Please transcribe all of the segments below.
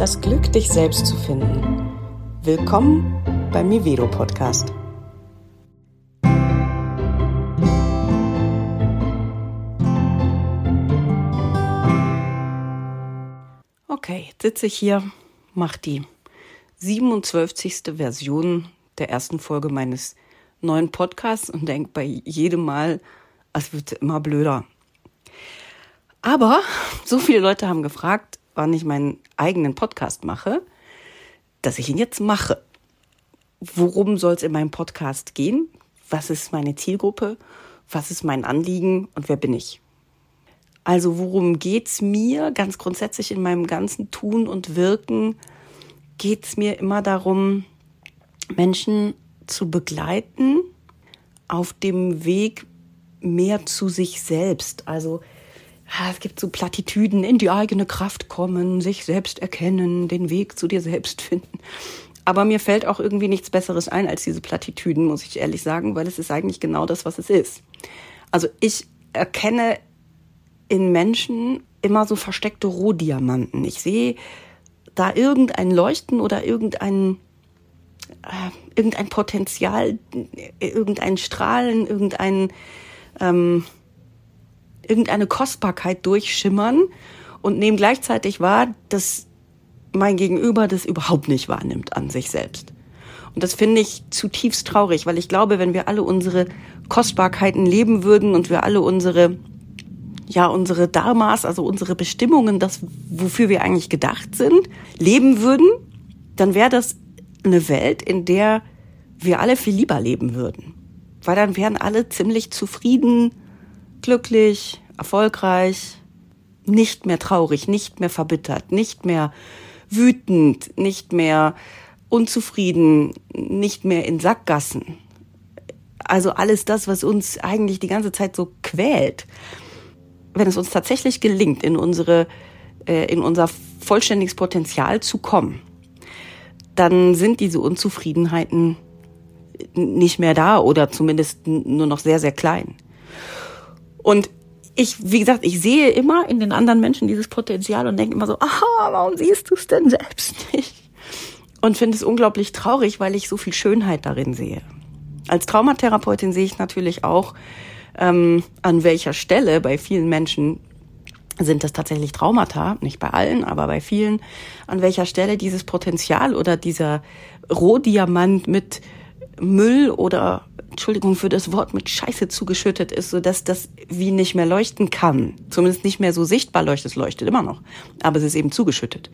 das Glück, dich selbst zu finden. Willkommen beim Mivedo Podcast. Okay, sitze ich hier, mache die 27. Version der ersten Folge meines neuen Podcasts und denke bei jedem Mal, es wird immer blöder. Aber so viele Leute haben gefragt, wann ich meinen eigenen Podcast mache, dass ich ihn jetzt mache. Worum soll es in meinem Podcast gehen? Was ist meine Zielgruppe? Was ist mein Anliegen und wer bin ich? Also worum geht's mir ganz grundsätzlich in meinem ganzen Tun und Wirken? Geht's mir immer darum, Menschen zu begleiten auf dem Weg mehr zu sich selbst. Also es gibt so Plattitüden, in die eigene Kraft kommen, sich selbst erkennen, den Weg zu dir selbst finden. Aber mir fällt auch irgendwie nichts Besseres ein als diese Plattitüden, muss ich ehrlich sagen, weil es ist eigentlich genau das, was es ist. Also ich erkenne in Menschen immer so versteckte Rohdiamanten. Ich sehe da irgendein Leuchten oder irgendein, äh, irgendein Potenzial, irgendein Strahlen, irgendein, ähm, irgendeine Kostbarkeit durchschimmern und nehmen gleichzeitig wahr, dass mein Gegenüber das überhaupt nicht wahrnimmt an sich selbst. Und das finde ich zutiefst traurig, weil ich glaube, wenn wir alle unsere Kostbarkeiten leben würden und wir alle unsere, ja, unsere Dharmas, also unsere Bestimmungen, das, wofür wir eigentlich gedacht sind, leben würden, dann wäre das eine Welt, in der wir alle viel lieber leben würden. Weil dann wären alle ziemlich zufrieden, glücklich, erfolgreich, nicht mehr traurig, nicht mehr verbittert, nicht mehr wütend, nicht mehr unzufrieden, nicht mehr in Sackgassen. Also alles das, was uns eigentlich die ganze Zeit so quält. Wenn es uns tatsächlich gelingt, in unsere, äh, in unser vollständiges Potenzial zu kommen, dann sind diese Unzufriedenheiten nicht mehr da oder zumindest nur noch sehr, sehr klein. Und ich, wie gesagt, ich sehe immer in den anderen Menschen dieses Potenzial und denke immer so, aha, warum siehst du es denn selbst nicht? Und finde es unglaublich traurig, weil ich so viel Schönheit darin sehe. Als Traumatherapeutin sehe ich natürlich auch, ähm, an welcher Stelle bei vielen Menschen sind das tatsächlich Traumata, nicht bei allen, aber bei vielen, an welcher Stelle dieses Potenzial oder dieser Rohdiamant mit Müll oder Entschuldigung für das Wort, mit Scheiße zugeschüttet ist, sodass das wie nicht mehr leuchten kann. Zumindest nicht mehr so sichtbar leuchtet, es leuchtet immer noch. Aber es ist eben zugeschüttet.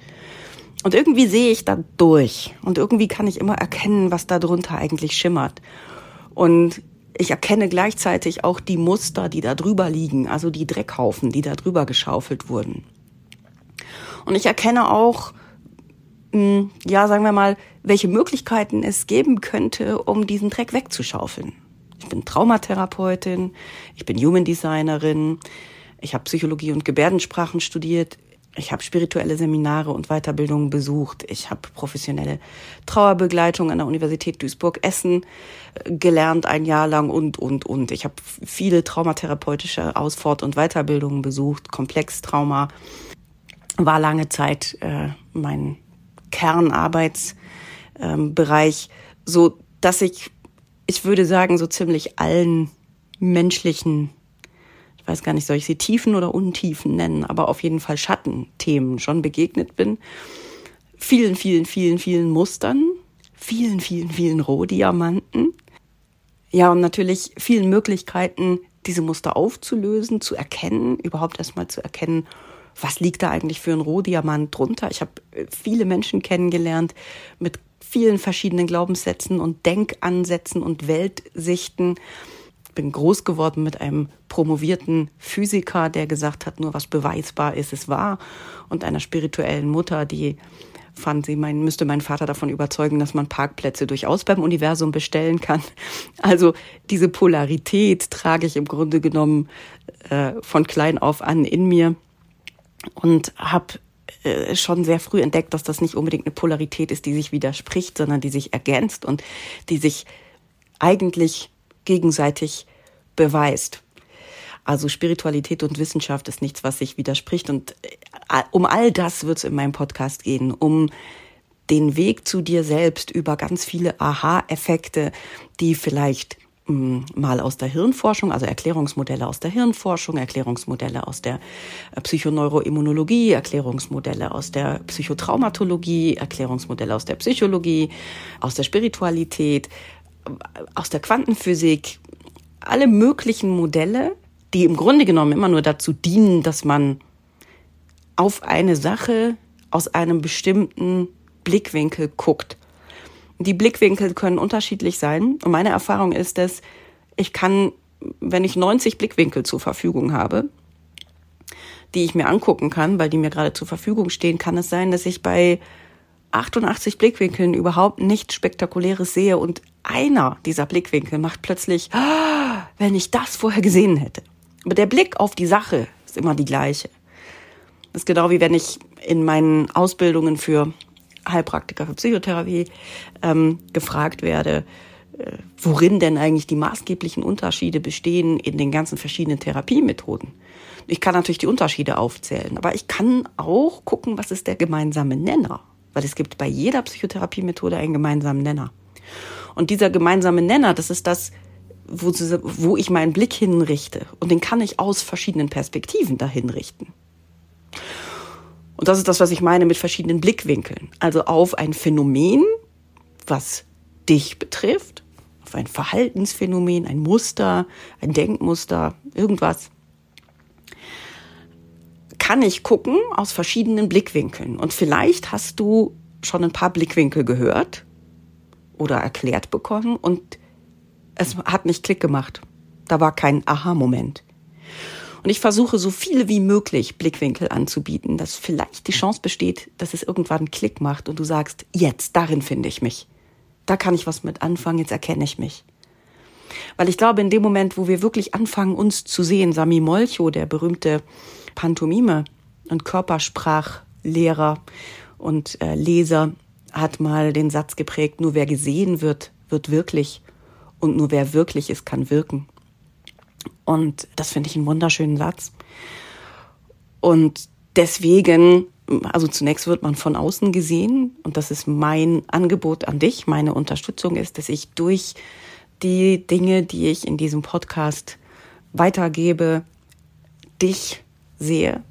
Und irgendwie sehe ich da durch. Und irgendwie kann ich immer erkennen, was da drunter eigentlich schimmert. Und ich erkenne gleichzeitig auch die Muster, die da drüber liegen, also die Dreckhaufen, die da drüber geschaufelt wurden. Und ich erkenne auch, hm, ja, sagen wir mal, welche Möglichkeiten es geben könnte, um diesen Dreck wegzuschaufeln. Ich bin Traumatherapeutin, ich bin Human Designerin, ich habe Psychologie und Gebärdensprachen studiert, ich habe spirituelle Seminare und Weiterbildungen besucht, ich habe professionelle Trauerbegleitung an der Universität Duisburg-Essen äh, gelernt ein Jahr lang und, und, und. Ich habe viele traumatherapeutische Ausfort- und Weiterbildungen besucht, Komplextrauma war lange Zeit äh, mein Kernarbeitsbereich, so dass ich, ich würde sagen, so ziemlich allen menschlichen, ich weiß gar nicht, soll ich sie Tiefen oder Untiefen nennen, aber auf jeden Fall Schattenthemen schon begegnet bin. Vielen, vielen, vielen, vielen Mustern, vielen, vielen, vielen Rohdiamanten. Ja, und natürlich vielen Möglichkeiten, diese Muster aufzulösen, zu erkennen, überhaupt erstmal zu erkennen, was liegt da eigentlich für ein Rohdiamant drunter? Ich habe äh, viele Menschen kennengelernt mit vielen verschiedenen Glaubenssätzen und Denkansätzen und Weltsichten. Ich bin groß geworden mit einem promovierten Physiker, der gesagt hat, nur was beweisbar ist, ist wahr. Und einer spirituellen Mutter, die fand, sie mein, müsste meinen Vater davon überzeugen, dass man Parkplätze durchaus beim Universum bestellen kann. Also diese Polarität trage ich im Grunde genommen äh, von klein auf an in mir und habe äh, schon sehr früh entdeckt, dass das nicht unbedingt eine Polarität ist, die sich widerspricht, sondern die sich ergänzt und die sich eigentlich gegenseitig beweist. Also Spiritualität und Wissenschaft ist nichts, was sich widerspricht. Und äh, um all das wird es in meinem Podcast gehen, um den Weg zu dir selbst über ganz viele Aha-Effekte, die vielleicht mal aus der Hirnforschung, also Erklärungsmodelle aus der Hirnforschung, Erklärungsmodelle aus der äh, Psychoneuroimmunologie, Erklärungsmodelle aus der Psychotraumatologie, Erklärungsmodelle aus der Psychologie, aus der Spiritualität, äh, aus der Quantenphysik, alle möglichen Modelle, die im Grunde genommen immer nur dazu dienen, dass man auf eine Sache aus einem bestimmten Blickwinkel guckt. Die Blickwinkel können unterschiedlich sein. Und meine Erfahrung ist, dass ich kann, wenn ich 90 Blickwinkel zur Verfügung habe, die ich mir angucken kann, weil die mir gerade zur Verfügung stehen, kann es sein, dass ich bei 88 Blickwinkeln überhaupt nichts Spektakuläres sehe und einer dieser Blickwinkel macht plötzlich, ah, wenn ich das vorher gesehen hätte. Aber der Blick auf die Sache ist immer die gleiche. Das ist genau wie wenn ich in meinen Ausbildungen für Heilpraktiker für Psychotherapie ähm, gefragt werde, äh, worin denn eigentlich die maßgeblichen Unterschiede bestehen in den ganzen verschiedenen Therapiemethoden. Ich kann natürlich die Unterschiede aufzählen, aber ich kann auch gucken, was ist der gemeinsame Nenner, weil es gibt bei jeder Psychotherapiemethode einen gemeinsamen Nenner. Und dieser gemeinsame Nenner, das ist das, wo, wo ich meinen Blick hinrichte. Und den kann ich aus verschiedenen Perspektiven dahin richten. Und das ist das, was ich meine mit verschiedenen Blickwinkeln. Also auf ein Phänomen, was dich betrifft, auf ein Verhaltensphänomen, ein Muster, ein Denkmuster, irgendwas, kann ich gucken aus verschiedenen Blickwinkeln. Und vielleicht hast du schon ein paar Blickwinkel gehört oder erklärt bekommen und es hat nicht Klick gemacht. Da war kein Aha-Moment. Und ich versuche so viele wie möglich Blickwinkel anzubieten, dass vielleicht die Chance besteht, dass es irgendwann einen Klick macht und du sagst, jetzt, darin finde ich mich. Da kann ich was mit anfangen, jetzt erkenne ich mich. Weil ich glaube, in dem Moment, wo wir wirklich anfangen, uns zu sehen, Sami Molcho, der berühmte Pantomime und Körpersprachlehrer und äh, Leser, hat mal den Satz geprägt, nur wer gesehen wird, wird wirklich und nur wer wirklich ist, kann wirken. Und das finde ich einen wunderschönen Satz. Und deswegen, also zunächst wird man von außen gesehen und das ist mein Angebot an dich, meine Unterstützung ist, dass ich durch die Dinge, die ich in diesem Podcast weitergebe, dich sehe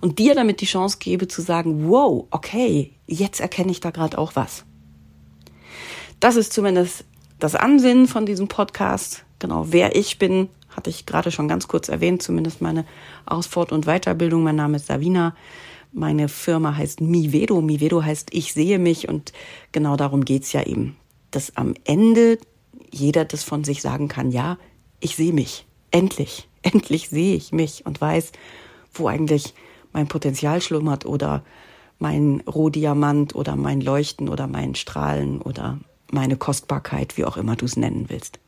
und dir damit die Chance gebe zu sagen, wow, okay, jetzt erkenne ich da gerade auch was. Das ist zumindest das Ansinnen von diesem Podcast, genau wer ich bin, hatte ich gerade schon ganz kurz erwähnt, zumindest meine Ausfort- und Weiterbildung. Mein Name ist Savina. Meine Firma heißt Mivedo. Mivedo heißt Ich sehe mich und genau darum geht's ja eben, dass am Ende jeder das von sich sagen kann, ja, ich sehe mich. Endlich, endlich sehe ich mich und weiß, wo eigentlich mein Potenzial schlummert oder mein Rohdiamant oder mein Leuchten oder mein Strahlen oder meine Kostbarkeit, wie auch immer du es nennen willst.